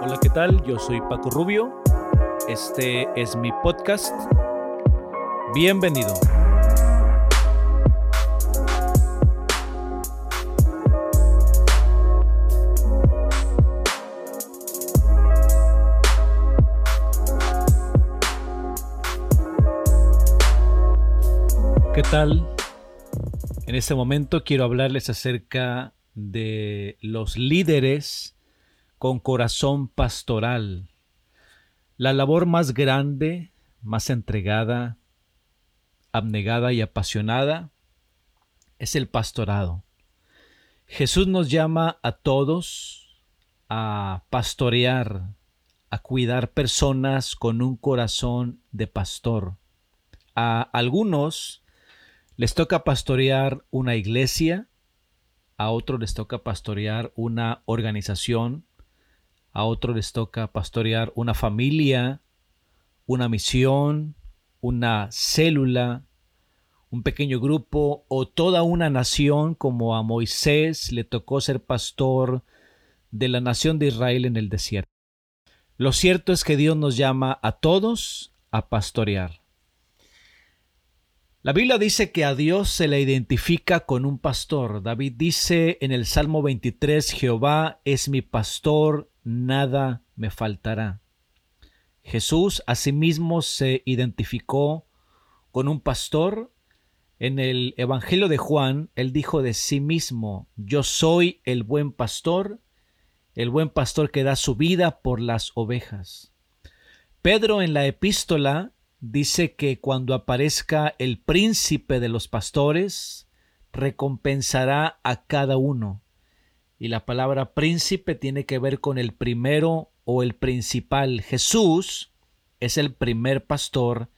Hola, ¿qué tal? Yo soy Paco Rubio. Este es mi podcast. Bienvenido. ¿Qué tal? En este momento quiero hablarles acerca de los líderes con corazón pastoral. La labor más grande, más entregada, abnegada y apasionada es el pastorado. Jesús nos llama a todos a pastorear, a cuidar personas con un corazón de pastor. A algunos les toca pastorear una iglesia, a otros les toca pastorear una organización, a otros les toca pastorear una familia, una misión, una célula, un pequeño grupo o toda una nación como a Moisés le tocó ser pastor de la nación de Israel en el desierto. Lo cierto es que Dios nos llama a todos a pastorear. La Biblia dice que a Dios se le identifica con un pastor. David dice en el Salmo 23, Jehová es mi pastor, nada me faltará. Jesús asimismo se identificó con un pastor. En el Evangelio de Juan, él dijo de sí mismo, yo soy el buen pastor, el buen pastor que da su vida por las ovejas. Pedro en la epístola dice que cuando aparezca el príncipe de los pastores, recompensará a cada uno. Y la palabra príncipe tiene que ver con el primero o el principal. Jesús es el primer pastor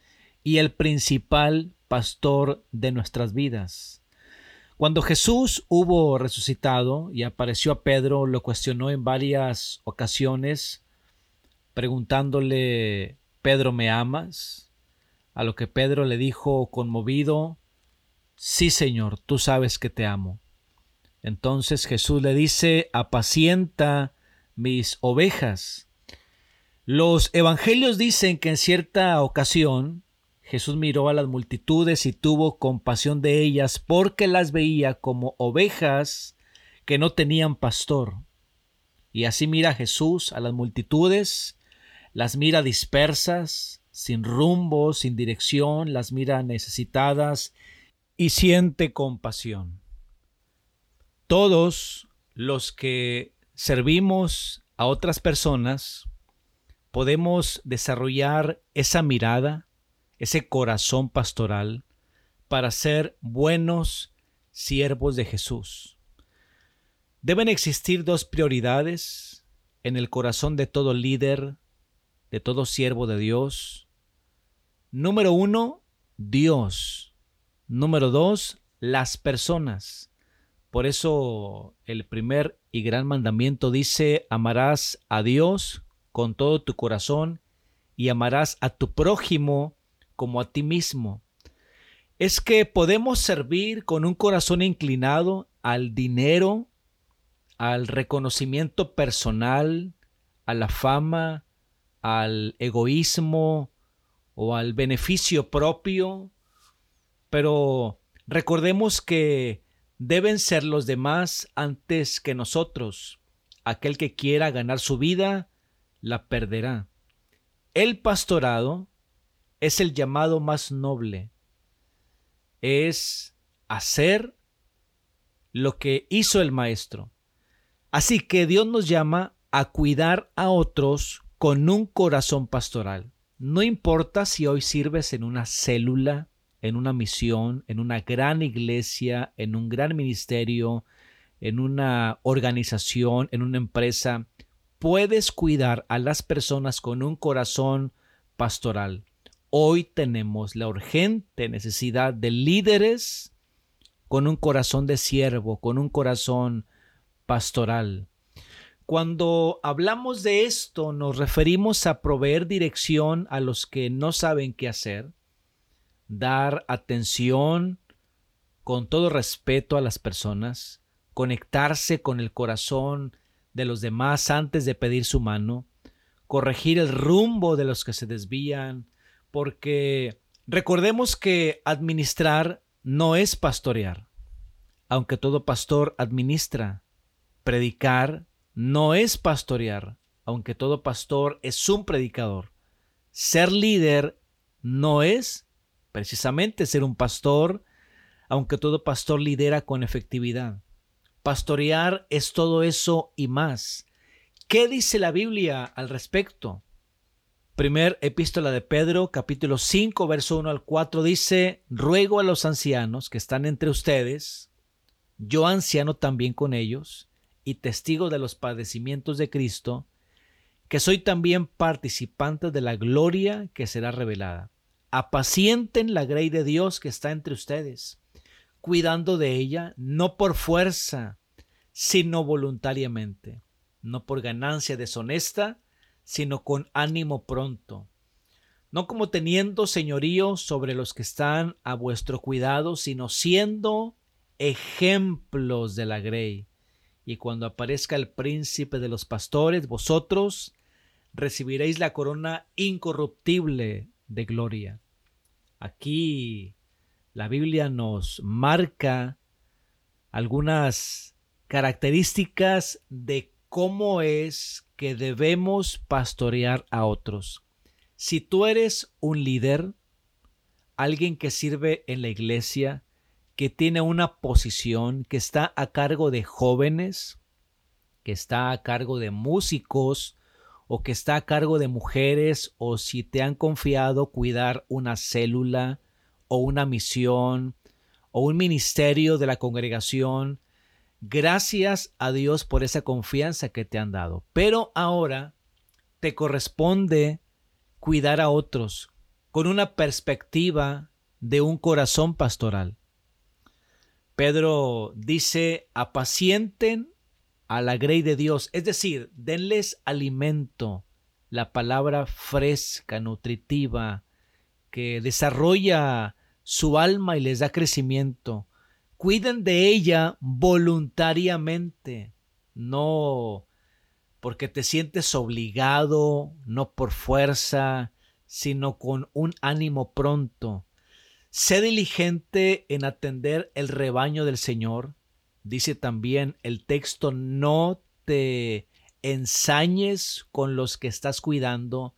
y el principal pastor de nuestras vidas. Cuando Jesús hubo resucitado y apareció a Pedro, lo cuestionó en varias ocasiones, preguntándole, Pedro, ¿me amas? A lo que Pedro le dijo conmovido, Sí, Señor, tú sabes que te amo. Entonces Jesús le dice, apacienta mis ovejas. Los evangelios dicen que en cierta ocasión Jesús miró a las multitudes y tuvo compasión de ellas porque las veía como ovejas que no tenían pastor. Y así mira Jesús a las multitudes, las mira dispersas, sin rumbo, sin dirección, las mira necesitadas y siente compasión. Todos los que servimos a otras personas podemos desarrollar esa mirada, ese corazón pastoral para ser buenos siervos de Jesús. Deben existir dos prioridades en el corazón de todo líder, de todo siervo de Dios, Número uno, Dios. Número dos, las personas. Por eso el primer y gran mandamiento dice, amarás a Dios con todo tu corazón y amarás a tu prójimo como a ti mismo. Es que podemos servir con un corazón inclinado al dinero, al reconocimiento personal, a la fama, al egoísmo, o al beneficio propio, pero recordemos que deben ser los demás antes que nosotros. Aquel que quiera ganar su vida, la perderá. El pastorado es el llamado más noble. Es hacer lo que hizo el maestro. Así que Dios nos llama a cuidar a otros con un corazón pastoral. No importa si hoy sirves en una célula, en una misión, en una gran iglesia, en un gran ministerio, en una organización, en una empresa, puedes cuidar a las personas con un corazón pastoral. Hoy tenemos la urgente necesidad de líderes con un corazón de siervo, con un corazón pastoral. Cuando hablamos de esto nos referimos a proveer dirección a los que no saben qué hacer, dar atención con todo respeto a las personas, conectarse con el corazón de los demás antes de pedir su mano, corregir el rumbo de los que se desvían, porque recordemos que administrar no es pastorear, aunque todo pastor administra. Predicar no es pastorear, aunque todo pastor es un predicador. Ser líder no es precisamente ser un pastor, aunque todo pastor lidera con efectividad. Pastorear es todo eso y más. ¿Qué dice la Biblia al respecto? Primer epístola de Pedro, capítulo 5, verso 1 al 4 dice, ruego a los ancianos que están entre ustedes, yo anciano también con ellos, y testigo de los padecimientos de Cristo, que soy también participante de la gloria que será revelada. Apacienten la grey de Dios que está entre ustedes, cuidando de ella, no por fuerza, sino voluntariamente, no por ganancia deshonesta, sino con ánimo pronto, no como teniendo señorío sobre los que están a vuestro cuidado, sino siendo ejemplos de la grey. Y cuando aparezca el príncipe de los pastores, vosotros recibiréis la corona incorruptible de gloria. Aquí la Biblia nos marca algunas características de cómo es que debemos pastorear a otros. Si tú eres un líder, alguien que sirve en la iglesia, que tiene una posición, que está a cargo de jóvenes, que está a cargo de músicos, o que está a cargo de mujeres, o si te han confiado cuidar una célula, o una misión, o un ministerio de la congregación, Gracias a Dios por esa confianza que te han dado. Pero ahora te corresponde cuidar a otros con una perspectiva de un corazón pastoral. Pedro dice, apacienten a la grey de Dios, es decir, denles alimento, la palabra fresca, nutritiva, que desarrolla su alma y les da crecimiento cuiden de ella voluntariamente, no porque te sientes obligado, no por fuerza, sino con un ánimo pronto. Sé diligente en atender el rebaño del Señor. Dice también el texto, no te ensañes con los que estás cuidando,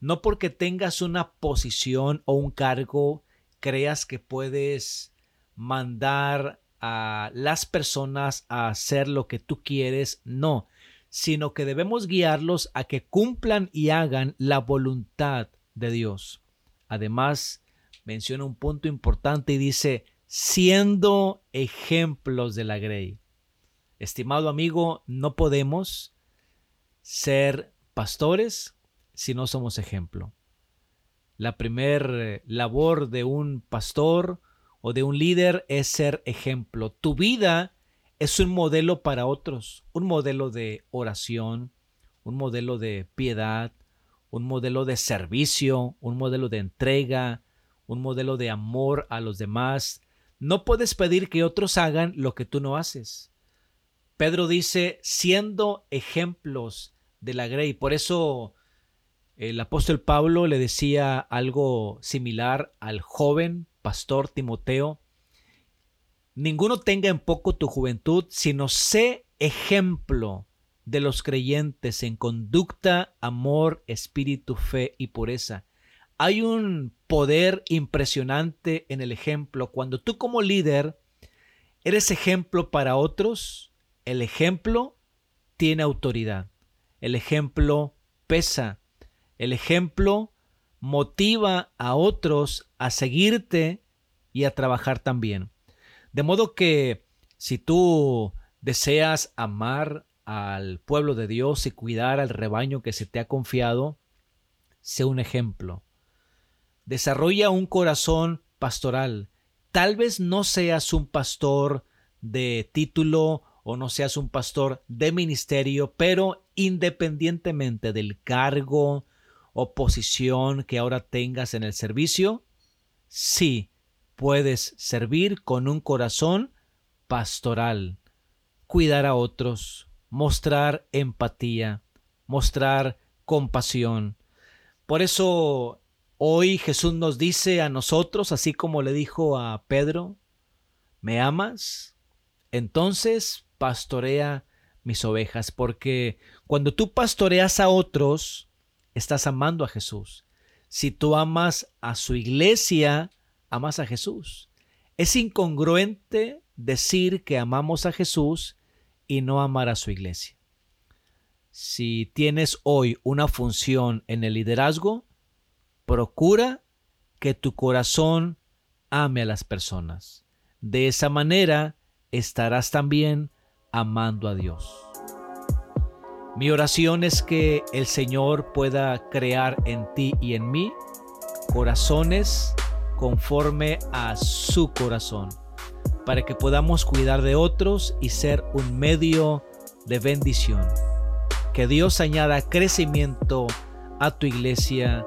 no porque tengas una posición o un cargo, creas que puedes mandar a las personas a hacer lo que tú quieres, no, sino que debemos guiarlos a que cumplan y hagan la voluntad de Dios. Además, menciona un punto importante y dice, siendo ejemplos de la grey. Estimado amigo, no podemos ser pastores si no somos ejemplo. La primer eh, labor de un pastor o de un líder es ser ejemplo. Tu vida es un modelo para otros, un modelo de oración, un modelo de piedad, un modelo de servicio, un modelo de entrega, un modelo de amor a los demás. No puedes pedir que otros hagan lo que tú no haces. Pedro dice, siendo ejemplos de la grey. Por eso el apóstol Pablo le decía algo similar al joven pastor Timoteo, ninguno tenga en poco tu juventud, sino sé ejemplo de los creyentes en conducta, amor, espíritu, fe y pureza. Hay un poder impresionante en el ejemplo. Cuando tú como líder eres ejemplo para otros, el ejemplo tiene autoridad. El ejemplo pesa. El ejemplo motiva a otros a seguirte y a trabajar también. De modo que si tú deseas amar al pueblo de Dios y cuidar al rebaño que se te ha confiado, sé un ejemplo. Desarrolla un corazón pastoral. Tal vez no seas un pastor de título o no seas un pastor de ministerio, pero independientemente del cargo, oposición que ahora tengas en el servicio, sí puedes servir con un corazón pastoral, cuidar a otros, mostrar empatía, mostrar compasión. Por eso hoy Jesús nos dice a nosotros, así como le dijo a Pedro, ¿me amas? Entonces pastorea mis ovejas, porque cuando tú pastoreas a otros, estás amando a Jesús. Si tú amas a su iglesia, amas a Jesús. Es incongruente decir que amamos a Jesús y no amar a su iglesia. Si tienes hoy una función en el liderazgo, procura que tu corazón ame a las personas. De esa manera estarás también amando a Dios. Mi oración es que el Señor pueda crear en ti y en mí corazones conforme a su corazón, para que podamos cuidar de otros y ser un medio de bendición. Que Dios añada crecimiento a tu iglesia